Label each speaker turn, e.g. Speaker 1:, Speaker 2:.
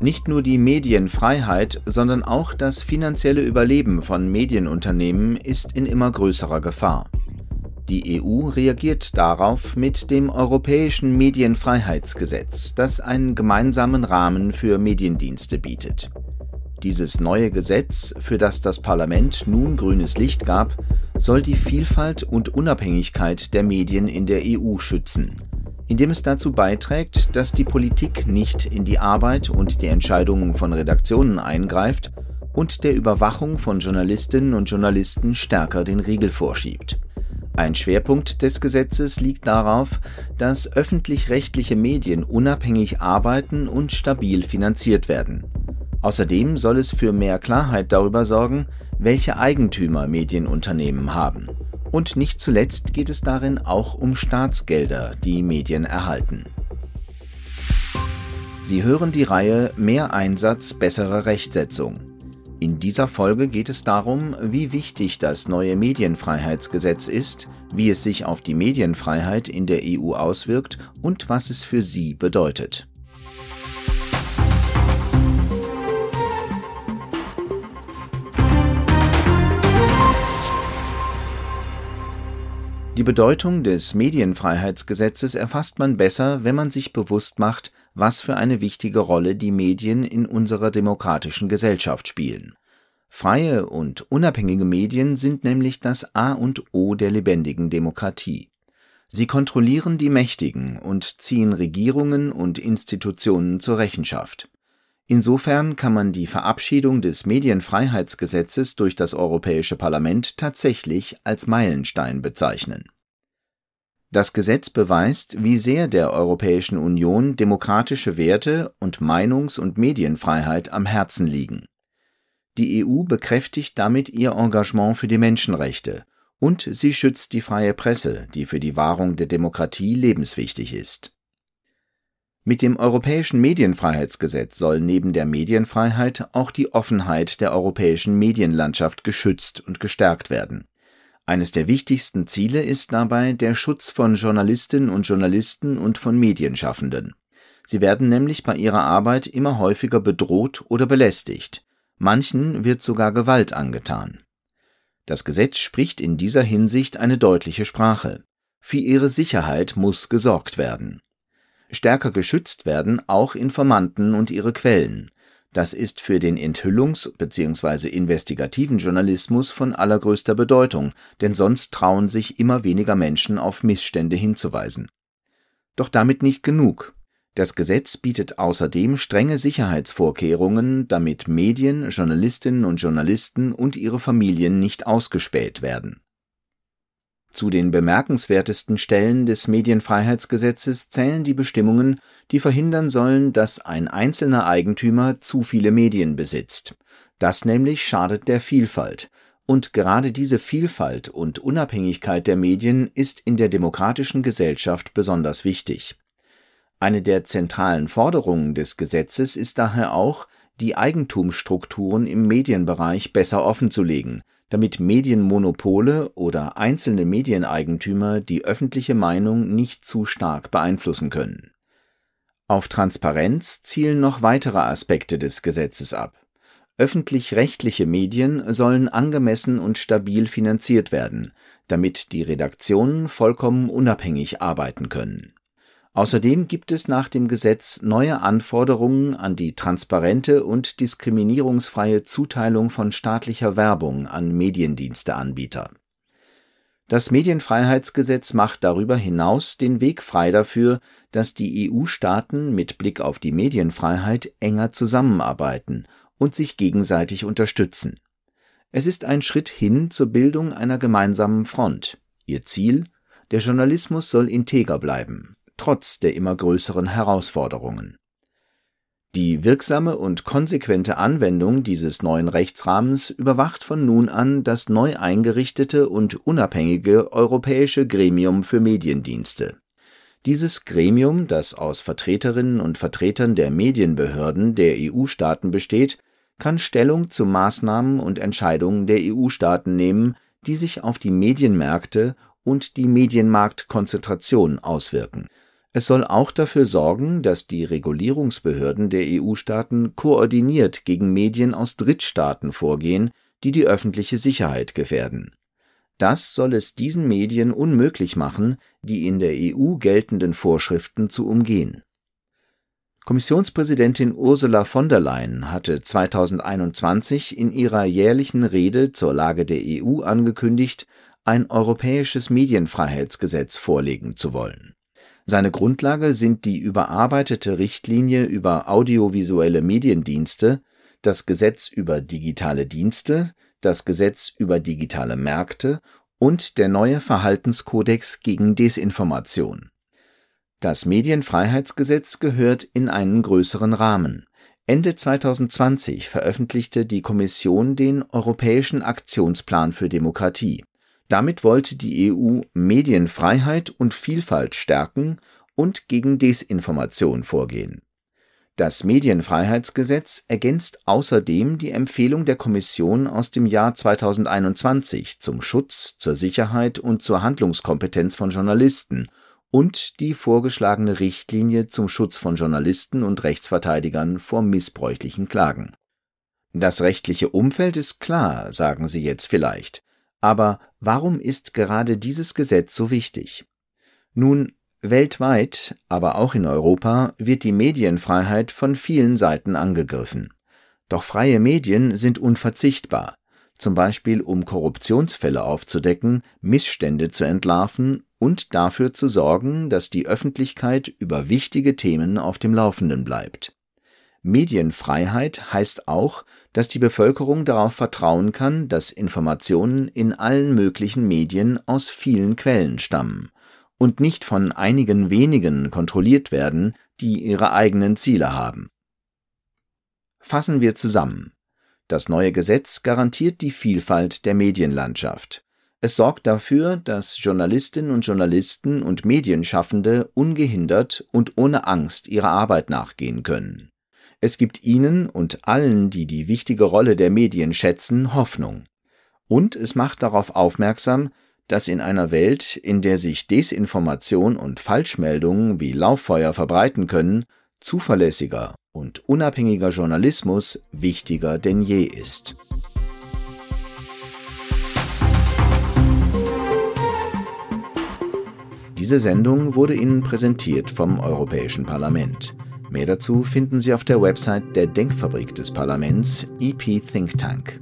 Speaker 1: Nicht nur die Medienfreiheit, sondern auch das finanzielle Überleben von Medienunternehmen ist in immer größerer Gefahr. Die EU reagiert darauf mit dem Europäischen Medienfreiheitsgesetz, das einen gemeinsamen Rahmen für Mediendienste bietet. Dieses neue Gesetz, für das das Parlament nun grünes Licht gab, soll die Vielfalt und Unabhängigkeit der Medien in der EU schützen indem es dazu beiträgt, dass die Politik nicht in die Arbeit und die Entscheidungen von Redaktionen eingreift und der Überwachung von Journalistinnen und Journalisten stärker den Riegel vorschiebt. Ein Schwerpunkt des Gesetzes liegt darauf, dass öffentlich-rechtliche Medien unabhängig arbeiten und stabil finanziert werden. Außerdem soll es für mehr Klarheit darüber sorgen, welche Eigentümer Medienunternehmen haben und nicht zuletzt geht es darin auch um Staatsgelder, die Medien erhalten. Sie hören die Reihe Mehr Einsatz, bessere Rechtsetzung. In dieser Folge geht es darum, wie wichtig das neue Medienfreiheitsgesetz ist, wie es sich auf die Medienfreiheit in der EU auswirkt und was es für sie bedeutet. Die Bedeutung des Medienfreiheitsgesetzes erfasst man besser, wenn man sich bewusst macht, was für eine wichtige Rolle die Medien in unserer demokratischen Gesellschaft spielen. Freie und unabhängige Medien sind nämlich das A und O der lebendigen Demokratie. Sie kontrollieren die Mächtigen und ziehen Regierungen und Institutionen zur Rechenschaft. Insofern kann man die Verabschiedung des Medienfreiheitsgesetzes durch das Europäische Parlament tatsächlich als Meilenstein bezeichnen. Das Gesetz beweist, wie sehr der Europäischen Union demokratische Werte und Meinungs- und Medienfreiheit am Herzen liegen. Die EU bekräftigt damit ihr Engagement für die Menschenrechte und sie schützt die freie Presse, die für die Wahrung der Demokratie lebenswichtig ist mit dem Europäischen Medienfreiheitsgesetz soll neben der Medienfreiheit auch die Offenheit der europäischen Medienlandschaft geschützt und gestärkt werden. Eines der wichtigsten Ziele ist dabei der Schutz von Journalistinnen und Journalisten und von Medienschaffenden. Sie werden nämlich bei ihrer Arbeit immer häufiger bedroht oder belästigt. Manchen wird sogar Gewalt angetan. Das Gesetz spricht in dieser Hinsicht eine deutliche Sprache. Für ihre Sicherheit muss gesorgt werden. Stärker geschützt werden auch Informanten und ihre Quellen. Das ist für den Enthüllungs bzw. investigativen Journalismus von allergrößter Bedeutung, denn sonst trauen sich immer weniger Menschen auf Missstände hinzuweisen. Doch damit nicht genug. Das Gesetz bietet außerdem strenge Sicherheitsvorkehrungen, damit Medien, Journalistinnen und Journalisten und ihre Familien nicht ausgespäht werden zu den bemerkenswertesten Stellen des Medienfreiheitsgesetzes zählen die Bestimmungen, die verhindern sollen, dass ein einzelner Eigentümer zu viele Medien besitzt. Das nämlich schadet der Vielfalt. Und gerade diese Vielfalt und Unabhängigkeit der Medien ist in der demokratischen Gesellschaft besonders wichtig. Eine der zentralen Forderungen des Gesetzes ist daher auch, die Eigentumsstrukturen im Medienbereich besser offenzulegen, damit Medienmonopole oder einzelne Medieneigentümer die öffentliche Meinung nicht zu stark beeinflussen können. Auf Transparenz zielen noch weitere Aspekte des Gesetzes ab. Öffentlich-rechtliche Medien sollen angemessen und stabil finanziert werden, damit die Redaktionen vollkommen unabhängig arbeiten können Außerdem gibt es nach dem Gesetz neue Anforderungen an die transparente und diskriminierungsfreie Zuteilung von staatlicher Werbung an Mediendiensteanbieter. Das Medienfreiheitsgesetz macht darüber hinaus den Weg frei dafür, dass die EU-Staaten mit Blick auf die Medienfreiheit enger zusammenarbeiten und sich gegenseitig unterstützen. Es ist ein Schritt hin zur Bildung einer gemeinsamen Front. Ihr Ziel der Journalismus soll integer bleiben trotz der immer größeren Herausforderungen. Die wirksame und konsequente Anwendung dieses neuen Rechtsrahmens überwacht von nun an das neu eingerichtete und unabhängige Europäische Gremium für Mediendienste. Dieses Gremium, das aus Vertreterinnen und Vertretern der Medienbehörden der EU-Staaten besteht, kann Stellung zu Maßnahmen und Entscheidungen der EU-Staaten nehmen, die sich auf die Medienmärkte und die Medienmarktkonzentration auswirken Es soll auch dafür sorgen, dass die Regulierungsbehörden der EU-Staaten koordiniert gegen Medien aus Drittstaaten vorgehen, die die öffentliche Sicherheit gefährden. Das soll es diesen Medien unmöglich machen, die in der EU geltenden Vorschriften zu umgehen. Kommissionspräsidentin Ursula von der Leyen hatte 2021 in ihrer jährlichen Rede zur Lage der EU angekündigt, ein europäisches Medienfreiheitsgesetz vorlegen zu wollen. Seine Grundlage sind die überarbeitete Richtlinie über audiovisuelle Mediendienste, das Gesetz über digitale Dienste, das Gesetz über digitale Märkte und der neue Verhaltenskodex gegen Desinformation. Das Medienfreiheitsgesetz gehört in einen größeren Rahmen. Ende 2020 veröffentlichte die Kommission den Europäischen Aktionsplan für Demokratie damit wollte die EU Medienfreiheit und Vielfalt stärken und gegen Desinformation vorgehen. Das Medienfreiheitsgesetz ergänzt außerdem die Empfehlung der Kommission aus dem Jahr 2021 zum Schutz, zur Sicherheit und zur Handlungskompetenz von Journalisten und die vorgeschlagene Richtlinie zum Schutz von Journalisten und Rechtsverteidigern vor missbräuchlichen Klagen. Das rechtliche Umfeld ist klar, sagen Sie jetzt vielleicht. Aber warum ist gerade dieses Gesetz so wichtig? Nun, weltweit, aber auch in Europa wird die Medienfreiheit von vielen Seiten angegriffen. Doch freie Medien sind unverzichtbar, zum Beispiel um Korruptionsfälle aufzudecken, Missstände zu entlarven und dafür zu sorgen, dass die Öffentlichkeit über wichtige Themen auf dem Laufenden bleibt. Medienfreiheit heißt auch, dass die Bevölkerung darauf vertrauen kann, dass Informationen in allen möglichen Medien aus vielen Quellen stammen und nicht von einigen wenigen kontrolliert werden, die ihre eigenen Ziele haben. Fassen wir zusammen. Das neue Gesetz garantiert die Vielfalt der Medienlandschaft. Es sorgt dafür, dass Journalistinnen und Journalisten und Medienschaffende ungehindert und ohne Angst ihrer Arbeit nachgehen können. Es gibt ihnen und allen, die die wichtige Rolle der Medien schätzen, Hoffnung. Und es macht darauf aufmerksam, dass in einer Welt, in der sich Desinformation und Falschmeldungen wie Lauffeuer verbreiten können, zuverlässiger und unabhängiger Journalismus wichtiger denn je ist. Diese Sendung wurde Ihnen präsentiert vom Europäischen Parlament. Mehr dazu finden Sie auf der Website der Denkfabrik des Parlaments EP Think Tank.